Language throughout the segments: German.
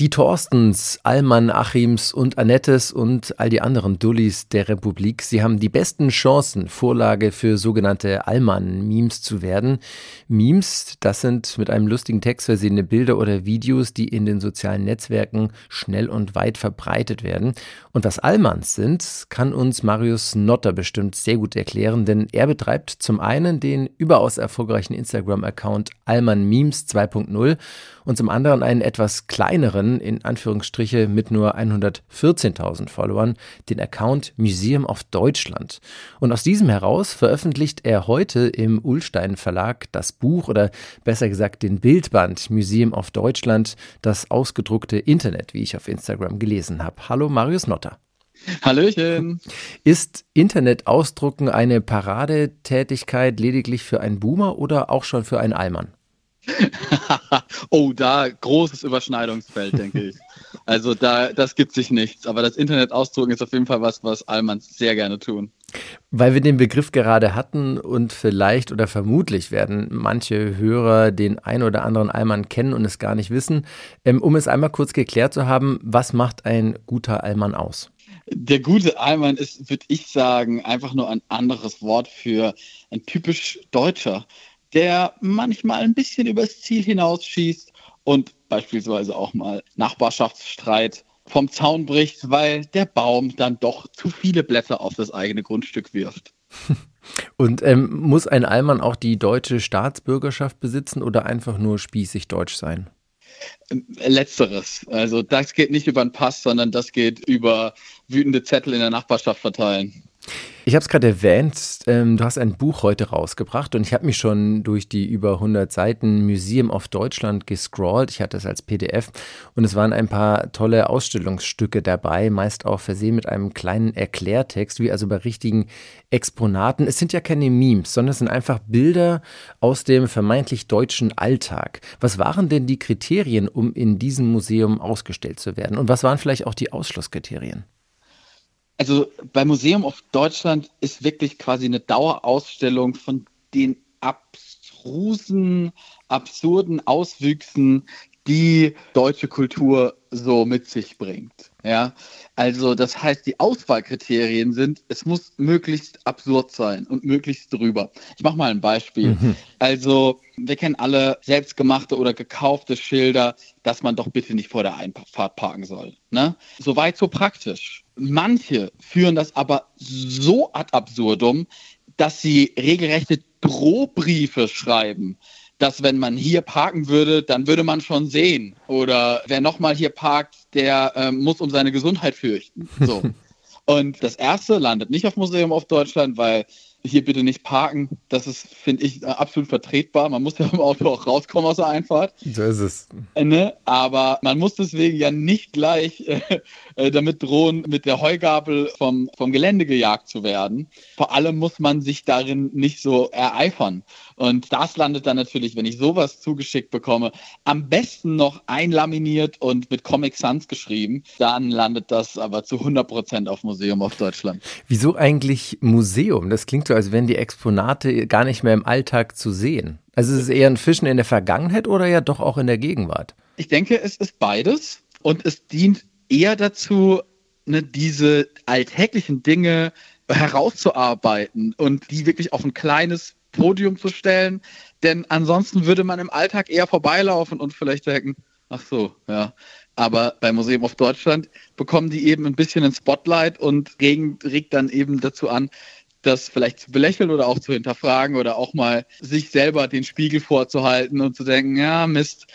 Die Thorstens, Allmann, Achims und Annettes und all die anderen Dullis der Republik, sie haben die besten Chancen, Vorlage für sogenannte Allmann-Memes zu werden. Memes, das sind mit einem lustigen Text versehene Bilder oder Videos, die in den sozialen Netzwerken schnell und weit verbreitet werden. Und was Allmanns sind, kann uns Marius Notter bestimmt sehr gut erklären, denn er betreibt zum einen den überaus erfolgreichen Instagram-Account Allmann Memes 2.0 und zum anderen einen etwas kleineren in Anführungsstriche mit nur 114.000 Followern, den Account Museum of Deutschland. Und aus diesem heraus veröffentlicht er heute im Ullstein Verlag das Buch oder besser gesagt den Bildband Museum of Deutschland, das ausgedruckte Internet, wie ich auf Instagram gelesen habe. Hallo Marius Notter. Hallöchen. Ist Internet ausdrucken eine Paradetätigkeit lediglich für einen Boomer oder auch schon für einen Allmann? oh, da großes Überschneidungsfeld, denke ich. Also da, das gibt sich nichts. Aber das Internet ausdrucken ist auf jeden Fall was, was Allmanns sehr gerne tun. Weil wir den Begriff gerade hatten und vielleicht oder vermutlich werden manche Hörer den ein oder anderen Allmann kennen und es gar nicht wissen. Ähm, um es einmal kurz geklärt zu haben, was macht ein guter Allmann aus? Der gute Allmann ist, würde ich sagen, einfach nur ein anderes Wort für ein typisch Deutscher der manchmal ein bisschen übers Ziel hinausschießt und beispielsweise auch mal Nachbarschaftsstreit vom Zaun bricht, weil der Baum dann doch zu viele Blätter auf das eigene Grundstück wirft. Und ähm, muss ein Allmann auch die deutsche Staatsbürgerschaft besitzen oder einfach nur spießig deutsch sein? Letzteres. Also das geht nicht über den Pass, sondern das geht über wütende Zettel in der Nachbarschaft verteilen. Ich habe es gerade erwähnt, ähm, du hast ein Buch heute rausgebracht und ich habe mich schon durch die über 100 Seiten Museum of Deutschland gescrollt. Ich hatte es als PDF und es waren ein paar tolle Ausstellungsstücke dabei, meist auch versehen mit einem kleinen Erklärtext, wie also bei richtigen Exponaten. Es sind ja keine Memes, sondern es sind einfach Bilder aus dem vermeintlich deutschen Alltag. Was waren denn die Kriterien, um in diesem Museum ausgestellt zu werden? Und was waren vielleicht auch die Ausschlusskriterien? Also beim Museum of Deutschland ist wirklich quasi eine Dauerausstellung von den abstrusen, absurden Auswüchsen, die deutsche Kultur so mit sich bringt. Ja, also das heißt, die Auswahlkriterien sind, es muss möglichst absurd sein und möglichst drüber. Ich mache mal ein Beispiel. Mhm. Also wir kennen alle selbstgemachte oder gekaufte Schilder, dass man doch bitte nicht vor der Einfahrt parken soll. Ne? Soweit so praktisch. Manche führen das aber so ad absurdum, dass sie regelrechte Drohbriefe schreiben dass wenn man hier parken würde, dann würde man schon sehen. Oder wer nochmal hier parkt, der äh, muss um seine Gesundheit fürchten. So. Und das erste landet nicht auf Museum of Deutschland, weil hier bitte nicht parken. Das ist, finde ich, absolut vertretbar. Man muss ja im Auto auch rauskommen aus der Einfahrt. So ist es. Äh, ne? Aber man muss deswegen ja nicht gleich äh, äh, damit drohen, mit der Heugabel vom, vom Gelände gejagt zu werden. Vor allem muss man sich darin nicht so ereifern. Und das landet dann natürlich, wenn ich sowas zugeschickt bekomme, am besten noch einlaminiert und mit Comic Sans geschrieben. Dann landet das aber zu 100 Prozent auf Museum of Deutschland. Wieso eigentlich Museum? Das klingt so, als wären die Exponate gar nicht mehr im Alltag zu sehen. Also ist es eher ein Fischen in der Vergangenheit oder ja doch auch in der Gegenwart? Ich denke, es ist beides und es dient eher dazu, ne, diese alltäglichen Dinge herauszuarbeiten und die wirklich auf ein kleines Podium zu stellen. Denn ansonsten würde man im Alltag eher vorbeilaufen und vielleicht denken, ach so, ja. Aber beim Museum of Deutschland bekommen die eben ein bisschen ein Spotlight und regt dann eben dazu an, das vielleicht zu belächeln oder auch zu hinterfragen oder auch mal sich selber den Spiegel vorzuhalten und zu denken, ja, Mist,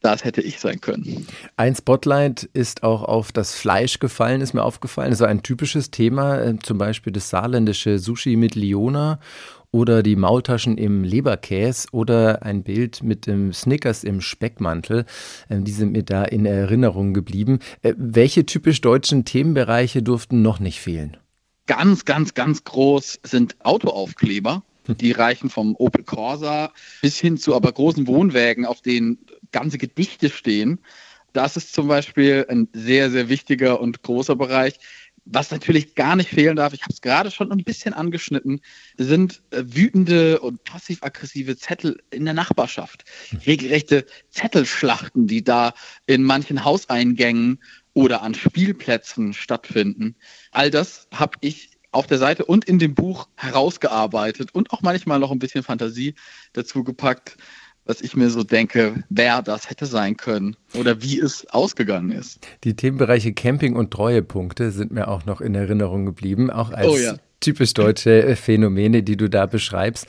das hätte ich sein können. Ein Spotlight ist auch auf das Fleisch gefallen, ist mir aufgefallen. Das war ein typisches Thema, äh, zum Beispiel das saarländische Sushi mit Liona oder die Maultaschen im Leberkäse oder ein Bild mit dem Snickers im Speckmantel. Ähm, die sind mir da in Erinnerung geblieben. Äh, welche typisch deutschen Themenbereiche durften noch nicht fehlen? Ganz, ganz, ganz groß sind Autoaufkleber. Die reichen vom Opel Corsa bis hin zu aber großen Wohnwägen, auf denen ganze Gedichte stehen. Das ist zum Beispiel ein sehr, sehr wichtiger und großer Bereich. Was natürlich gar nicht fehlen darf, ich habe es gerade schon ein bisschen angeschnitten, sind äh, wütende und passiv-aggressive Zettel in der Nachbarschaft. Regelrechte Zettelschlachten, die da in manchen Hauseingängen oder an Spielplätzen stattfinden. All das habe ich auf der Seite und in dem Buch herausgearbeitet und auch manchmal noch ein bisschen Fantasie dazu gepackt was ich mir so denke, wer das hätte sein können oder wie es ausgegangen ist. Die Themenbereiche Camping und Treuepunkte sind mir auch noch in Erinnerung geblieben, auch als oh ja. typisch deutsche Phänomene, die du da beschreibst.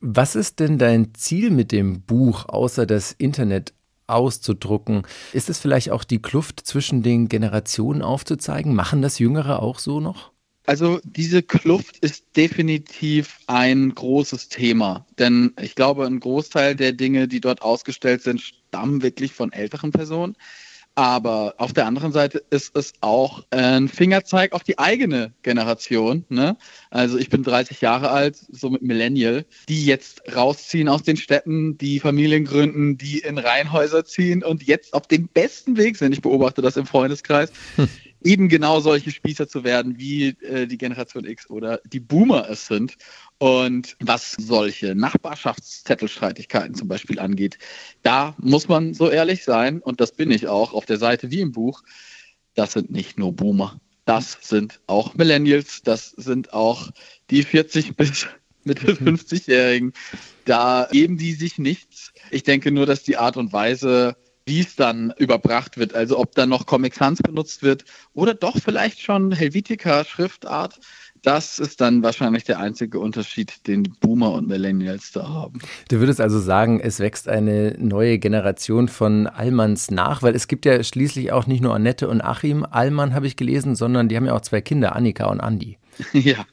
Was ist denn dein Ziel mit dem Buch, außer das Internet auszudrucken? Ist es vielleicht auch die Kluft zwischen den Generationen aufzuzeigen? Machen das Jüngere auch so noch? Also diese Kluft ist definitiv ein großes Thema, denn ich glaube, ein Großteil der Dinge, die dort ausgestellt sind, stammen wirklich von älteren Personen. Aber auf der anderen Seite ist es auch ein Fingerzeig auf die eigene Generation. Ne? Also ich bin 30 Jahre alt, so mit Millennial, die jetzt rausziehen aus den Städten, die Familien gründen, die in Reihenhäuser ziehen und jetzt auf dem besten Weg sind. Ich beobachte das im Freundeskreis. Hm eben genau solche Spießer zu werden, wie äh, die Generation X oder die Boomer es sind. Und was solche Nachbarschaftszettelstreitigkeiten zum Beispiel angeht, da muss man so ehrlich sein, und das bin ich auch auf der Seite wie im Buch, das sind nicht nur Boomer. Das sind auch Millennials, das sind auch die 40 bis Mitte 50-Jährigen. Da geben die sich nichts. Ich denke nur, dass die Art und Weise, wie es dann überbracht wird. Also ob dann noch Comic Sans benutzt wird oder doch vielleicht schon Helvetica Schriftart. Das ist dann wahrscheinlich der einzige Unterschied, den Boomer und Millennials da haben. Du würdest also sagen, es wächst eine neue Generation von Allmanns nach, weil es gibt ja schließlich auch nicht nur Annette und Achim Allmann, habe ich gelesen, sondern die haben ja auch zwei Kinder, Annika und Andi. Ja.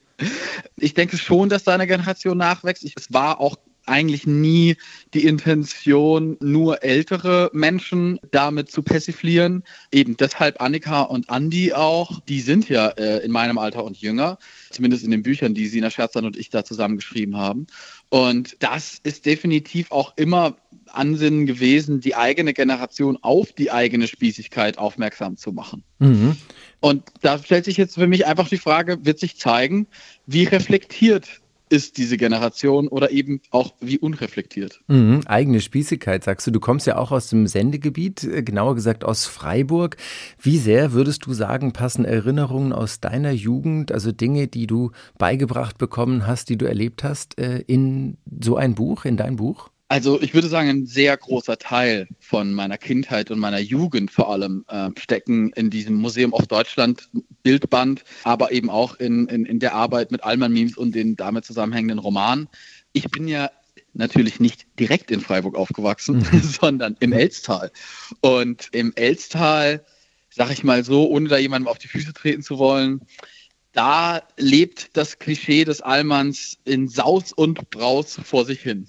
Ich denke schon, dass da eine Generation nachwächst. Es war auch eigentlich nie die Intention, nur ältere Menschen damit zu persiflieren. Eben deshalb Annika und Andi auch, die sind ja äh, in meinem Alter und jünger, zumindest in den Büchern, die Sina Scherzan und ich da zusammen geschrieben haben. Und das ist definitiv auch immer Ansinnen gewesen, die eigene Generation auf die eigene Spießigkeit aufmerksam zu machen. Mhm. Und da stellt sich jetzt für mich einfach die Frage, wird sich zeigen, wie reflektiert ist diese Generation oder eben auch wie unreflektiert. Mhm, eigene Spießigkeit, sagst du. Du kommst ja auch aus dem Sendegebiet, äh, genauer gesagt aus Freiburg. Wie sehr würdest du sagen, passen Erinnerungen aus deiner Jugend, also Dinge, die du beigebracht bekommen hast, die du erlebt hast, äh, in so ein Buch, in dein Buch? Also ich würde sagen, ein sehr großer Teil von meiner Kindheit und meiner Jugend vor allem äh, stecken in diesem Museum of Deutschland Bildband, aber eben auch in, in, in der Arbeit mit Alman Memes und den damit zusammenhängenden Romanen. Ich bin ja natürlich nicht direkt in Freiburg aufgewachsen, mhm. sondern im Elstal. Und im Elstal, sag ich mal so, ohne da jemandem auf die Füße treten zu wollen, da lebt das Klischee des Allmanns in Saus und Braus vor sich hin.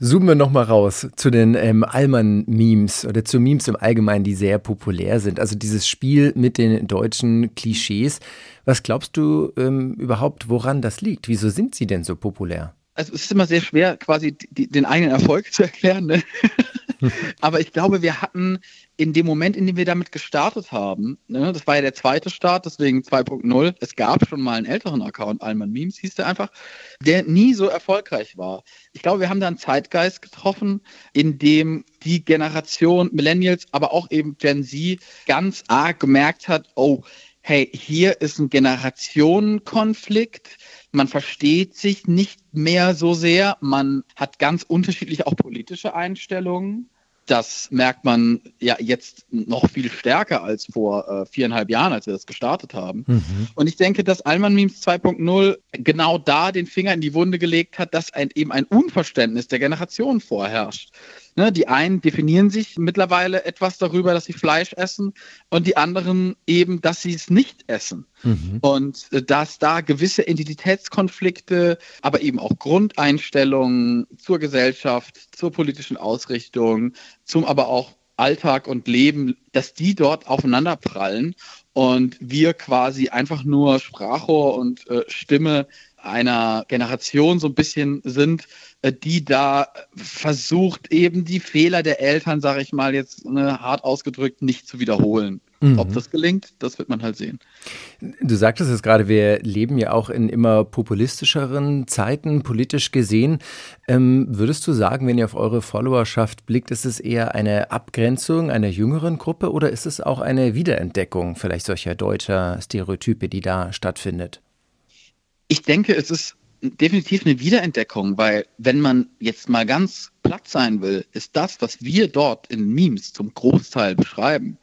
Zoomen wir nochmal raus zu den ähm, Allmann-Memes oder zu Memes im Allgemeinen, die sehr populär sind. Also dieses Spiel mit den deutschen Klischees. Was glaubst du ähm, überhaupt, woran das liegt? Wieso sind sie denn so populär? Also es ist immer sehr schwer, quasi die, den eigenen Erfolg zu erklären. Ne? Aber ich glaube, wir hatten in dem Moment, in dem wir damit gestartet haben, ne, das war ja der zweite Start, deswegen 2.0, es gab schon mal einen älteren Account, Alman Memes hieß der einfach, der nie so erfolgreich war. Ich glaube, wir haben da einen Zeitgeist getroffen, in dem die Generation Millennials, aber auch eben Gen Z ganz arg gemerkt hat, oh, hey, hier ist ein Generationenkonflikt, man versteht sich nicht mehr so sehr, man hat ganz unterschiedliche auch politische Einstellungen. Das merkt man ja jetzt noch viel stärker als vor äh, viereinhalb Jahren, als wir das gestartet haben. Mhm. Und ich denke, dass Alman Memes 2.0 genau da den Finger in die Wunde gelegt hat, dass ein, eben ein Unverständnis der Generation vorherrscht. Ne, die einen definieren sich mittlerweile etwas darüber, dass sie Fleisch essen und die anderen eben, dass sie es nicht essen. Mhm. Und äh, dass da gewisse Identitätskonflikte, aber eben auch Grundeinstellungen zur Gesellschaft, zur politischen Ausrichtung, zum aber auch Alltag und Leben, dass die dort aufeinanderprallen und wir quasi einfach nur Sprachrohr und äh, Stimme einer Generation so ein bisschen sind, äh, die da versucht, eben die Fehler der Eltern, sage ich mal jetzt ne, hart ausgedrückt, nicht zu wiederholen. Mhm. Ob das gelingt, das wird man halt sehen. Du sagtest es gerade, wir leben ja auch in immer populistischeren Zeiten, politisch gesehen. Ähm, würdest du sagen, wenn ihr auf eure Followerschaft blickt, ist es eher eine Abgrenzung einer jüngeren Gruppe oder ist es auch eine Wiederentdeckung vielleicht solcher deutscher Stereotype, die da stattfindet? Ich denke, es ist definitiv eine Wiederentdeckung, weil wenn man jetzt mal ganz platt sein will, ist das, was wir dort in Memes zum Großteil beschreiben,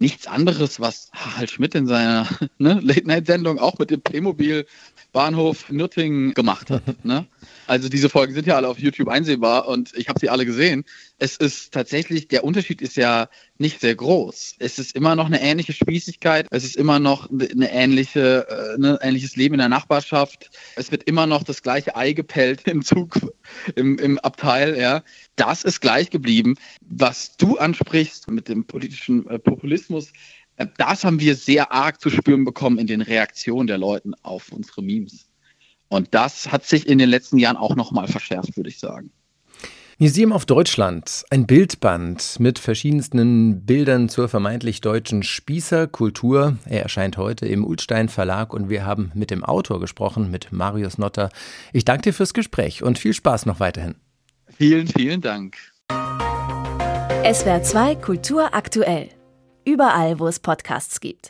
nichts anderes, was Harald Schmidt in seiner ne, Late-Night-Sendung auch mit dem Playmobil Bahnhof Nürtingen gemacht hat. Ne? Also diese Folgen sind ja alle auf YouTube einsehbar und ich habe sie alle gesehen. Es ist tatsächlich, der Unterschied ist ja nicht sehr groß. Es ist immer noch eine ähnliche Spießigkeit, es ist immer noch eine ähnliche, äh, ein ne, ähnliches Leben in der Nachbarschaft. Es wird immer noch das gleiche Ei gepellt im Zug, im, im Abteil, ja. Das ist gleich geblieben. Was du ansprichst mit dem politischen äh, Populismus, äh, das haben wir sehr arg zu spüren bekommen in den Reaktionen der Leute auf unsere Memes. Und das hat sich in den letzten Jahren auch nochmal verschärft, würde ich sagen. Museum of Deutschland, ein Bildband mit verschiedensten Bildern zur vermeintlich deutschen Spießerkultur. Er erscheint heute im Ulstein Verlag und wir haben mit dem Autor gesprochen, mit Marius Notter. Ich danke dir fürs Gespräch und viel Spaß noch weiterhin. Vielen, vielen Dank. SWR 2 Kultur aktuell. Überall, wo es Podcasts gibt.